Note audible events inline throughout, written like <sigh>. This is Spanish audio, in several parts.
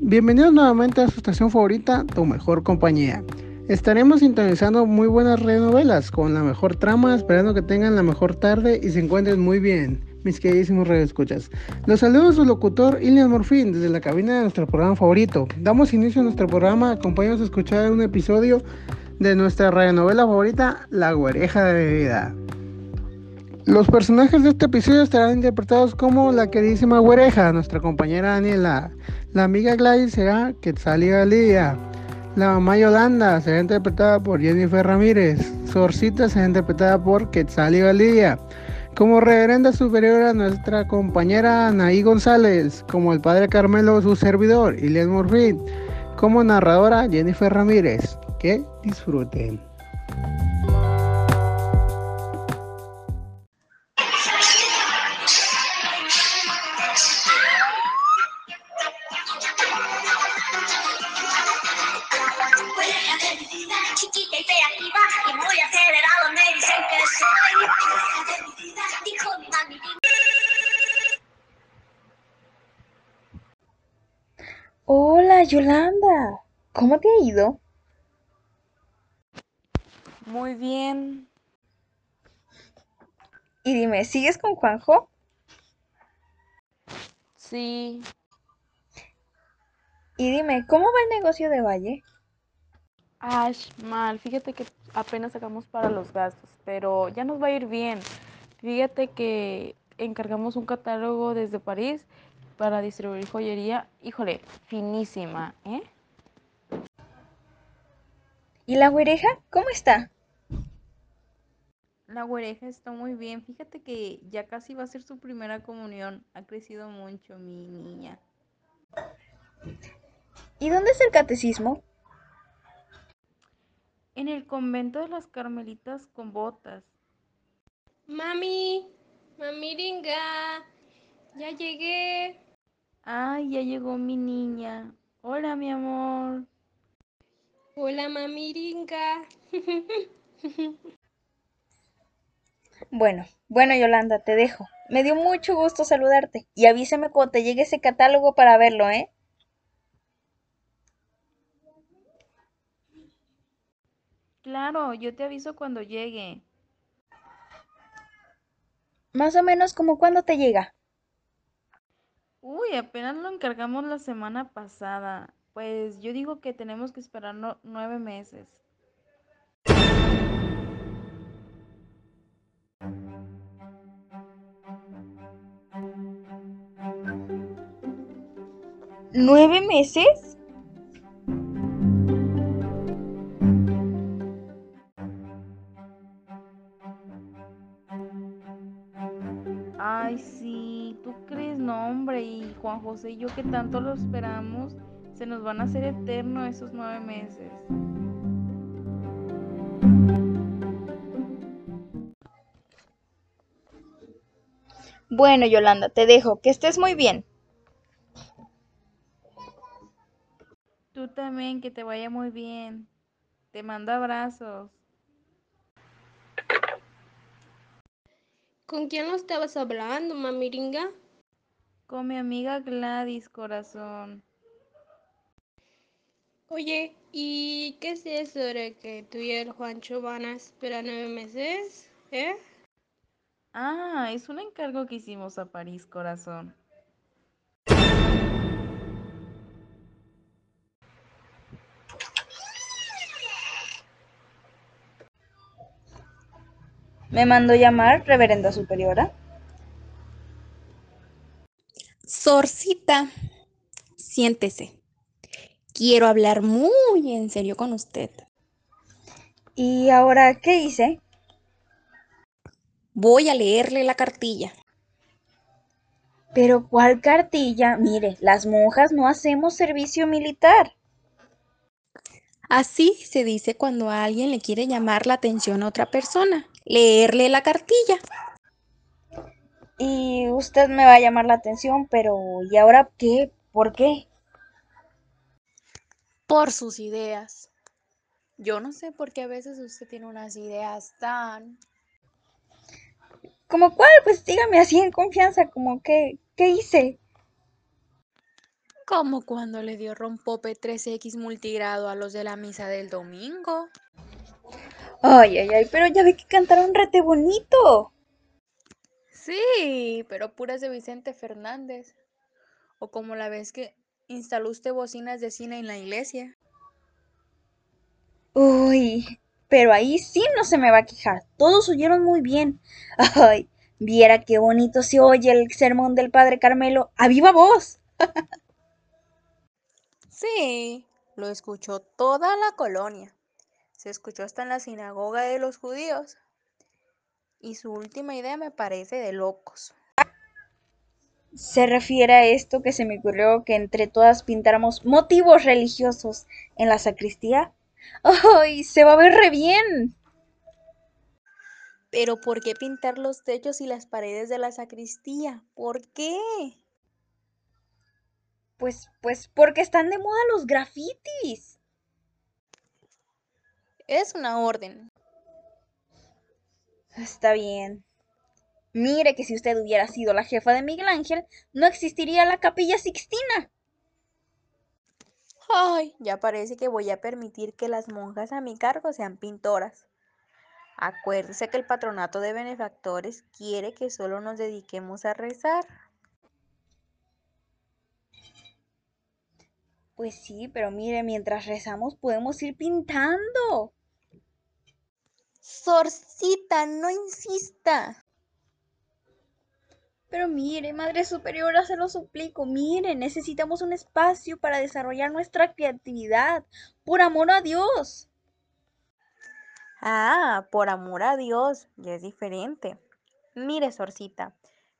Bienvenidos nuevamente a su estación favorita, Tu Mejor Compañía. Estaremos sintonizando muy buenas novelas con la mejor trama, esperando que tengan la mejor tarde y se encuentren muy bien, mis queridísimos radioescuchas. Los saludos su locutor Ilian Morfín desde la cabina de nuestro programa favorito. Damos inicio a nuestro programa, acompáñanos a escuchar un episodio de nuestra radionovela favorita, La Güereja de Vida. Los personajes de este episodio estarán interpretados como la queridísima Güereja, nuestra compañera Daniela, la amiga Gladys será Quetzalí Lidia, la mamá Yolanda será interpretada por Jennifer Ramírez, Sorcita será interpretada por Quetzalí Lidia, como reverenda superior a nuestra compañera Anaí González, como el padre Carmelo su servidor, Ilian Morfín, como narradora Jennifer Ramírez. Que disfruten. Hola Yolanda, ¿cómo te ha ido? Muy bien. Y dime, ¿sigues con Juanjo? Sí. Y dime, ¿cómo va el negocio de Valle? Ash, mal. Fíjate que apenas sacamos para los gastos, pero ya nos va a ir bien. Fíjate que encargamos un catálogo desde París para distribuir joyería, híjole, finísima, ¿eh? ¿Y la güereja? ¿Cómo está? La güereja está muy bien. Fíjate que ya casi va a ser su primera comunión. Ha crecido mucho mi niña. ¿Y dónde es el catecismo? En el convento de las Carmelitas con botas. Mami, mamiringa, ya llegué. Ay, ya llegó mi niña. Hola, mi amor. Hola, mamiringa. Bueno, bueno, Yolanda, te dejo. Me dio mucho gusto saludarte. Y avísame cuando te llegue ese catálogo para verlo, ¿eh? Claro, yo te aviso cuando llegue. Más o menos como cuando te llega. Uy, apenas lo encargamos la semana pasada. Pues yo digo que tenemos que esperar nueve meses. ¿Nueve meses? José y yo que tanto lo esperamos, se nos van a hacer eternos esos nueve meses. Bueno, Yolanda, te dejo, que estés muy bien. Tú también, que te vaya muy bien. Te mando abrazos. ¿Con quién lo estabas hablando, mamiringa? Con mi amiga Gladys, corazón. Oye, ¿y qué es eso de que tú y el Juancho van a esperar nueve meses? ¿Eh? Ah, es un encargo que hicimos a París, corazón. ¿Me mandó llamar, reverenda superiora? Sorcita, siéntese. Quiero hablar muy en serio con usted. ¿Y ahora qué hice? Voy a leerle la cartilla. ¿Pero cuál cartilla? Mire, las monjas no hacemos servicio militar. Así se dice cuando a alguien le quiere llamar la atención a otra persona. Leerle la cartilla. Y usted me va a llamar la atención, pero ¿y ahora qué? ¿Por qué? Por sus ideas. Yo no sé por qué a veces usted tiene unas ideas tan... ¿Como cuál? Pues dígame así en confianza, como que, ¿qué hice? Como cuando le dio rompope 3X multigrado a los de la misa del domingo. Ay, ay, ay, pero ya ve que cantaron rete bonito. Sí, pero puras de Vicente Fernández. O como la vez que instaló usted bocinas de cine en la iglesia. Uy, pero ahí sí no se me va a quejar. Todos oyeron muy bien. Ay, viera qué bonito se oye el sermón del padre Carmelo a viva voz. Sí, lo escuchó toda la colonia. Se escuchó hasta en la sinagoga de los judíos. Y su última idea me parece de locos. Se refiere a esto que se me ocurrió que entre todas pintáramos motivos religiosos en la sacristía. <laughs> ¡Ay! Se va a ver re bien. Pero ¿por qué pintar los techos y las paredes de la sacristía? ¿Por qué? Pues, pues, porque están de moda los grafitis. Es una orden. Está bien. Mire que si usted hubiera sido la jefa de Miguel Ángel, no existiría la capilla Sixtina. Ay, ya parece que voy a permitir que las monjas a mi cargo sean pintoras. Acuérdese que el patronato de benefactores quiere que solo nos dediquemos a rezar. Pues sí, pero mire, mientras rezamos podemos ir pintando. Sorcita, no insista. Pero mire, Madre Superiora, se lo suplico, mire, necesitamos un espacio para desarrollar nuestra creatividad, por amor a Dios. Ah, por amor a Dios, ya es diferente. Mire, Sorcita,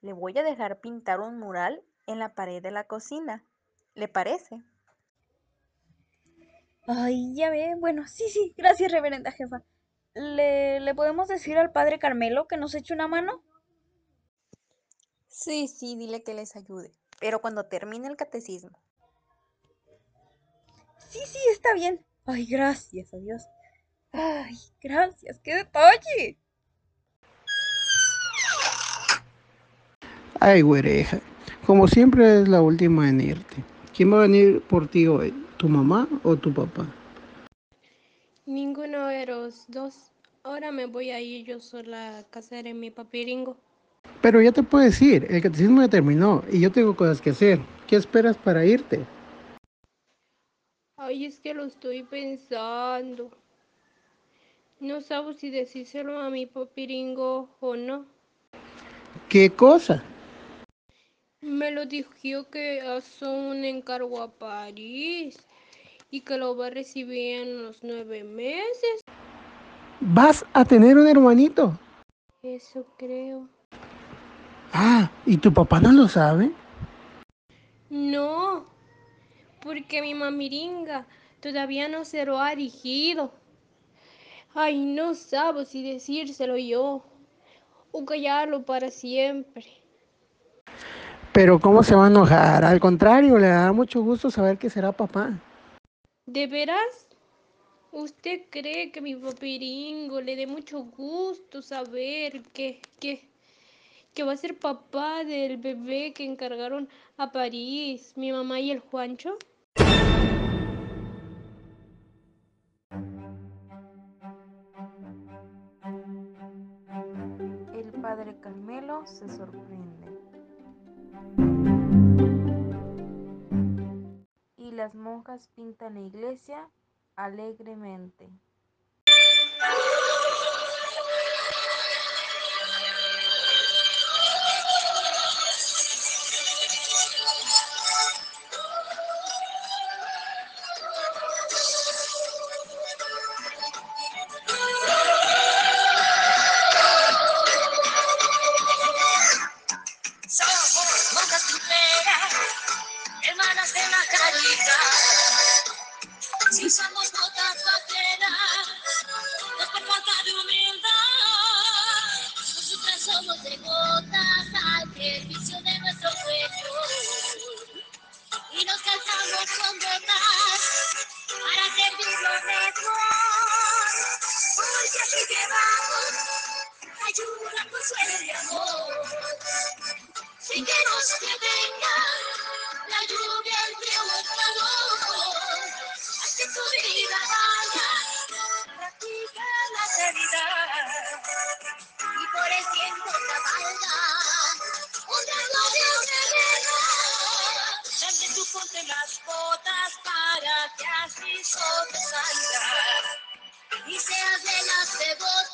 le voy a dejar pintar un mural en la pared de la cocina. ¿Le parece? Ay, ya ve, bueno, sí, sí, gracias, reverenda jefa. ¿Le, ¿Le podemos decir al padre Carmelo que nos eche una mano? Sí, sí, dile que les ayude, pero cuando termine el catecismo. Sí, sí, está bien. Ay, gracias a Dios. Ay, gracias, qué detalle. Ay, güereja. Como siempre es la última en irte. ¿Quién va a venir por ti hoy? ¿Tu mamá o tu papá? Ninguno dos. Ahora me voy a ir yo sola a casa de mi papiringo. Pero ya te puedes ir, el catecismo ya terminó y yo tengo cosas que hacer. ¿Qué esperas para irte? Ay, es que lo estoy pensando. No sabo si decírselo a mi papiringo o no. ¿Qué cosa? Me lo dijo que hace un encargo a París y que lo va a recibir en los nueve meses. ¿Vas a tener un hermanito? Eso creo. Ah, ¿y tu papá no lo sabe? No, porque mi mamiringa todavía no se lo ha dirigido. Ay, no sabo si decírselo yo o callarlo para siempre. Pero ¿cómo se va a enojar? Al contrario, le da mucho gusto saber que será papá. ¿De veras? ¿Usted cree que mi papiringo le dé mucho gusto saber que, que, que va a ser papá del bebé que encargaron a París, mi mamá y el Juancho? El padre Carmelo se sorprende. Y las monjas pintan la iglesia alegremente. somos de gotas al servicio de nuestro pueblo. Y nos cansamos con gotas para servirlo mejor. Porque aquí llevamos ayuda, consuelo y amor. Sin que nos detenga la lluvia, el frío o el calor. Haz que tu vida vaya. Ponte las botas para que así sobresalga y seas de las devotas,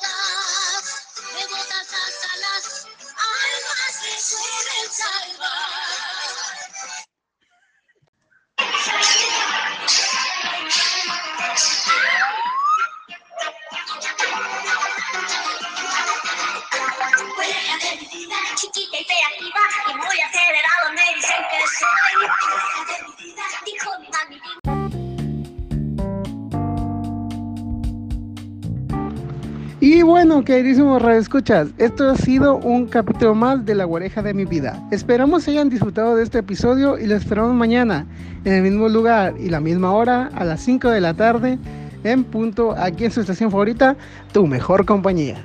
Y bueno, queridísimos radioescuchas, esto ha sido un capítulo más de La Guareja de mi vida. Esperamos hayan disfrutado de este episodio y lo esperamos mañana en el mismo lugar y la misma hora a las 5 de la tarde en punto aquí en su estación favorita, Tu Mejor Compañía.